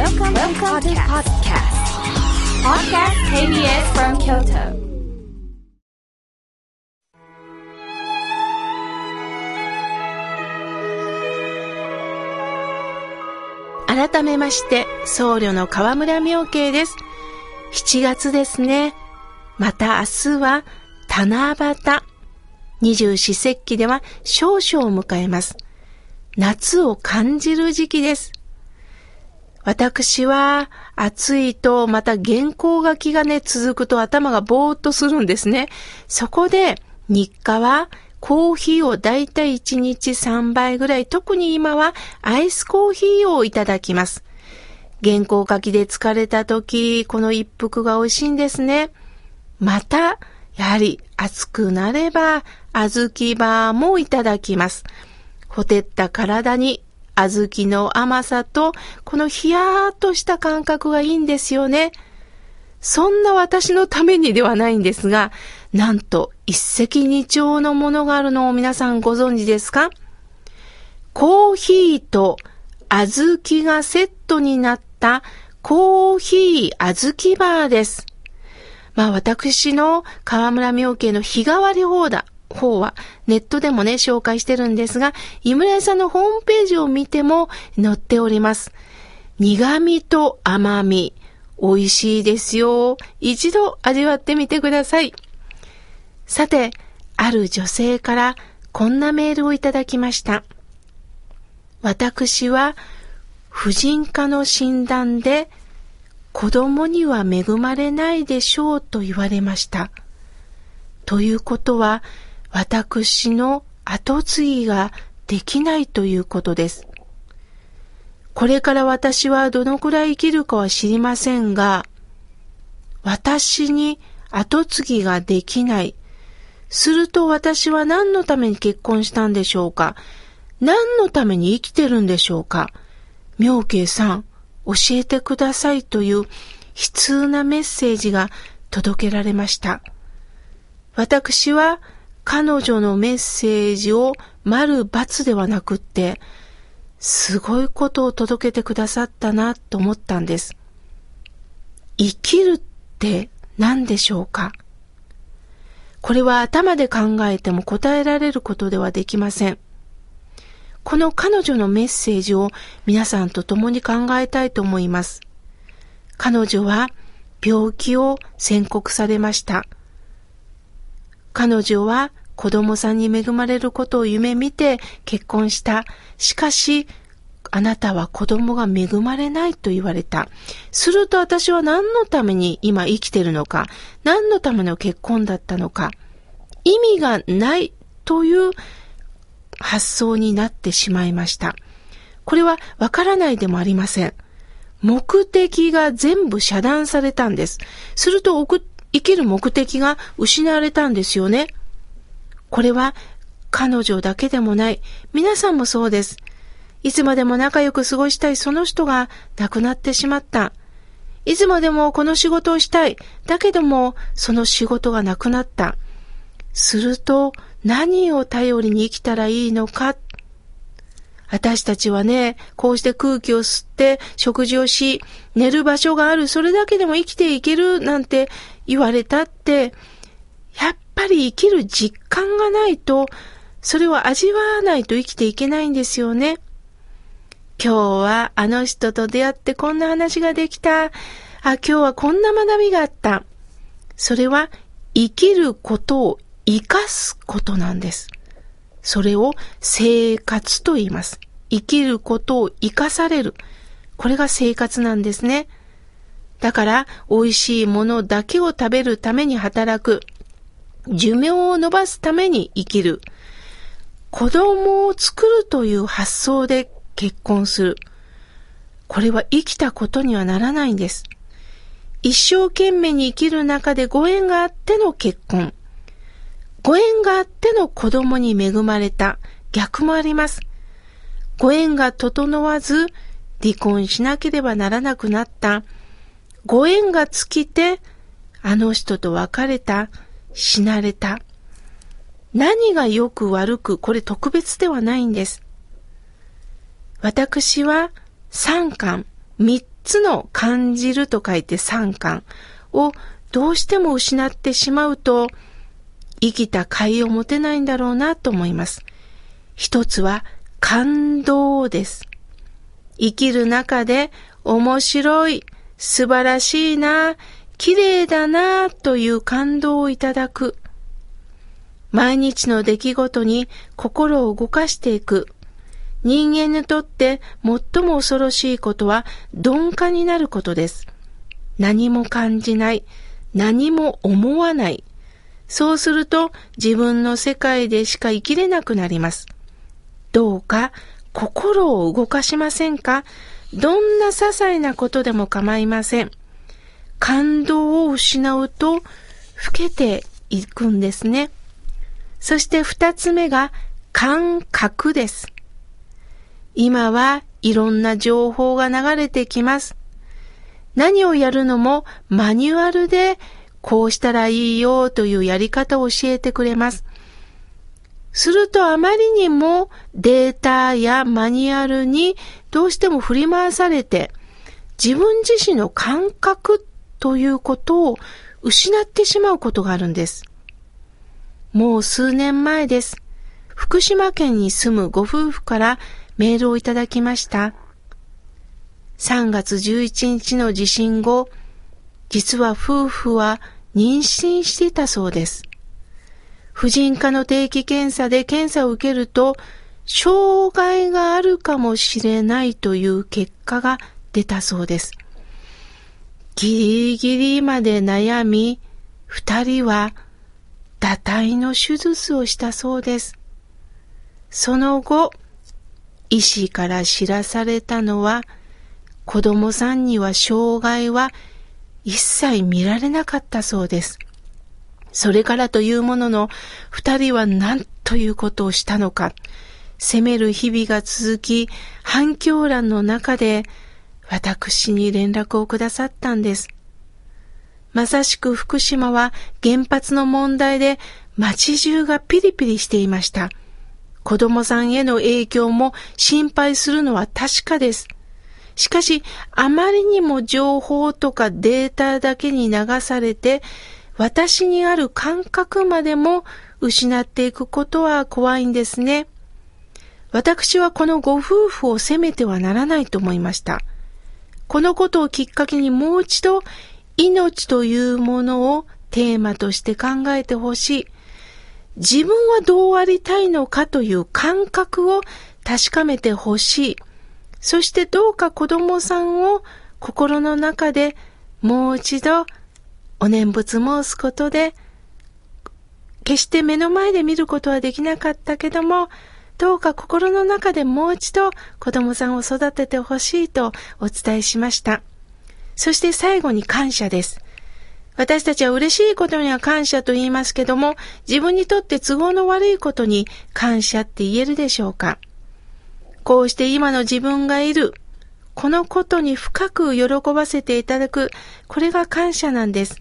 Welcome, Welcome to podcast. Podcast KBS from Kyoto. 改めまして、僧侶の河村明慶です。7月ですね。また明日は七夕。二十四節気では少々を迎えます。夏を感じる時期です。私は暑いとまた原稿書きがね続くと頭がぼーっとするんですね。そこで日課はコーヒーをだいたい1日3杯ぐらい、特に今はアイスコーヒーをいただきます。原稿書きで疲れた時、この一服が美味しいんですね。また、やはり暑くなれば、小豆バーもいただきます。ほてった体に小豆の甘さと、このヒヤーっとした感覚がいいんですよね。そんな私のためにではないんですが、なんと一石二鳥のものがあるのを皆さんご存知ですか？コーヒーと小豆がセットになったコーヒー小豆バーです。まあ私の河村明慶の日替わり方だ。方はネットでもね紹介してるんですが、井村屋さんのホームページを見ても載っております。苦味と甘み。美味しいですよ。一度味わってみてください。さて、ある女性からこんなメールをいただきました。私は婦人科の診断で子供には恵まれないでしょうと言われました。ということは私の後継ぎができないということです。これから私はどのくらい生きるかは知りませんが、私に後継ぎができない。すると私は何のために結婚したんでしょうか？何のために生きてるんでしょうか？妙慶さん、教えてくださいという悲痛なメッセージが届けられました。私は彼女のメッセージを丸×ではなくって、すごいことを届けてくださったなと思ったんです。生きるって何でしょうか？これは頭で考えても答えられることではできません。この彼女のメッセージを皆さんと共に考えたいと思います。彼女は病気を宣告されました。彼女は子供さんに恵まれることを夢見て結婚した。しかし、あなたは子供が恵まれないと言われた。すると私は何のために今生きてるのか、何のための結婚だったのか、意味がないという発想になってしまいました。これはわからないでもありません。目的が全部遮断されたんです。すると生きる目的が失われたんですよね。これは彼女だけでもない。皆さんもそうです。いつまでも仲良く過ごしたいその人が亡くなってしまった。いつまでもこの仕事をしたい。だけどもその仕事がなくなった。すると何を頼りに生きたらいいのか。私たちはね、こうして空気を吸って食事をし、寝る場所がある、それだけでも生きていけるなんて言われたって、やっぱり生きる実感がないと、それを味わわないと生きていけないんですよね。今日はあの人と出会ってこんな話ができた。あ、今日はこんな学びがあった。それは生きることを生かすことなんです。それを生活と言います。生きることを生かされる。これが生活なんですね。だから、美味しいものだけを食べるために働く。寿命を伸ばすために生きる。子供を作るという発想で結婚する。これは生きたことにはならないんです。一生懸命に生きる中でご縁があっての結婚。ご縁があっての子供に恵まれた逆もあります。ご縁が整わず離婚しなければならなくなった。ご縁が尽きてあの人と別れた、死なれた。何が良く悪く、これ特別ではないんです。私は三巻、三つの感じると書いて三感をどうしても失ってしまうと、生きた甲斐を持てないんだろうなと思います。一つは感動です。生きる中で面白い、素晴らしいな、綺麗だなぁという感動をいただく。毎日の出来事に心を動かしていく。人間にとって最も恐ろしいことは鈍化になることです。何も感じない。何も思わない。そうすると自分の世界でしか生きれなくなります。どうか心を動かしませんか？どんな些細なことでも構いません。感動を失うと老けていくんですね。そして二つ目が感覚です。今はいろんな情報が流れてきます。何をやるのもマニュアルでこうしたらいいよというやり方を教えてくれます。するとあまりにもデータやマニュアルにどうしても振り回されて自分自身の感覚ということを失ってしまうことがあるんです。もう数年前です。福島県に住むご夫婦からメールをいただきました。3月11日の地震後、実は夫婦は妊娠していたそうです。婦人科の定期検査で検査を受けると、障害があるかもしれないという結果が出たそうです。ギリギリまで悩み、二人は堕胎の手術をしたそうです。その後、医師から知らされたのは、子供さんには障害は一切見られなかったそうです。それからというものの、二人は何ということをしたのか、責める日々が続き、反響欄の中で、私に連絡をくださったんです。まさしく福島は原発の問題で街中がピリピリしていました。子供さんへの影響も心配するのは確かです。しかし、あまりにも情報とかデータだけに流されて、私にある感覚までも失っていくことは怖いんですね。私はこのご夫婦を責めてはならないと思いました。このことをきっかけにもう一度命というものをテーマとして考えてほしい。自分はどうありたいのかという感覚を確かめてほしい。そしてどうか子供さんを心の中でもう一度お念仏申すことで、決して目の前で見ることはできなかったけども、どうか心の中でもう一度子供さんを育ててほしいとお伝えしました。そして最後に感謝です。私たちは嬉しいことには感謝と言いますけども、自分にとって都合の悪いことに感謝って言えるでしょうかこうして今の自分がいる、このことに深く喜ばせていただく、これが感謝なんです。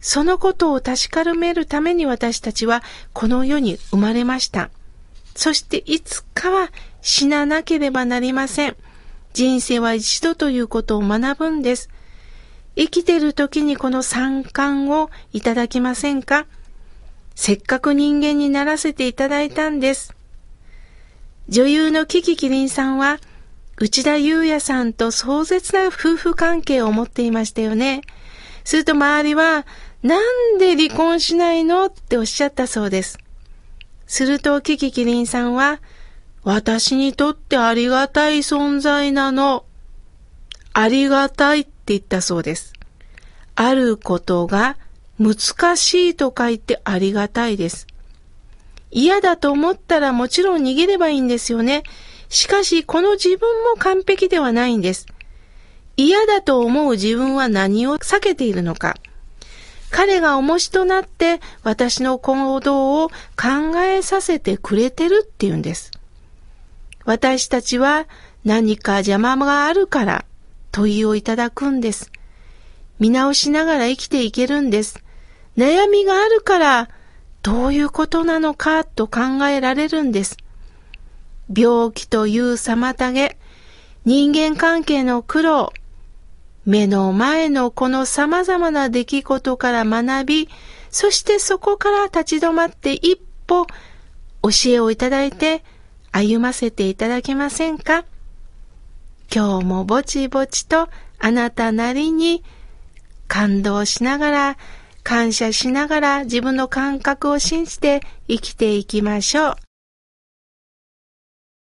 そのことを確かめるために私たちはこの世に生まれました。そしていつかは死ななければなりません。人生は一度ということを学ぶんです。生きてる時にこの三冠をいただきませんか？せっかく人間にならせていただいたんです。女優のキキキリンさんは内田祐也さんと壮絶な夫婦関係を持っていましたよね。すると周りは、なんで離婚しないの？っておっしゃったそうです。するとキキキリンさんは、私にとってありがたい存在なの。ありがたいって言ったそうです。あることが難しいと書いてありがたいです。嫌だと思ったらもちろん逃げればいいんですよね。しかし、この自分も完璧ではないんです。嫌だと思う自分は何を避けているのか。彼が重しとなって私の行動を考えさせてくれてるっていうんです。私たちは何か邪魔があるから問いをいただくんです。見直しながら生きていけるんです。悩みがあるからどういうことなのかと考えられるんです。病気という妨げ、人間関係の苦労、目の前のこの様々な出来事から学び、そしてそこから立ち止まって一歩教えをいただいて歩ませていただけませんか？今日もぼちぼちとあなたなりに感動しながら、感謝しながら自分の感覚を信じて生きていきましょう。